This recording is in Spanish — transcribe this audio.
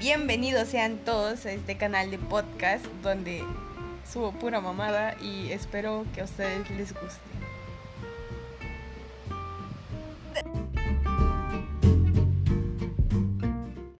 Bienvenidos sean todos a este canal de podcast donde subo pura mamada y espero que a ustedes les guste.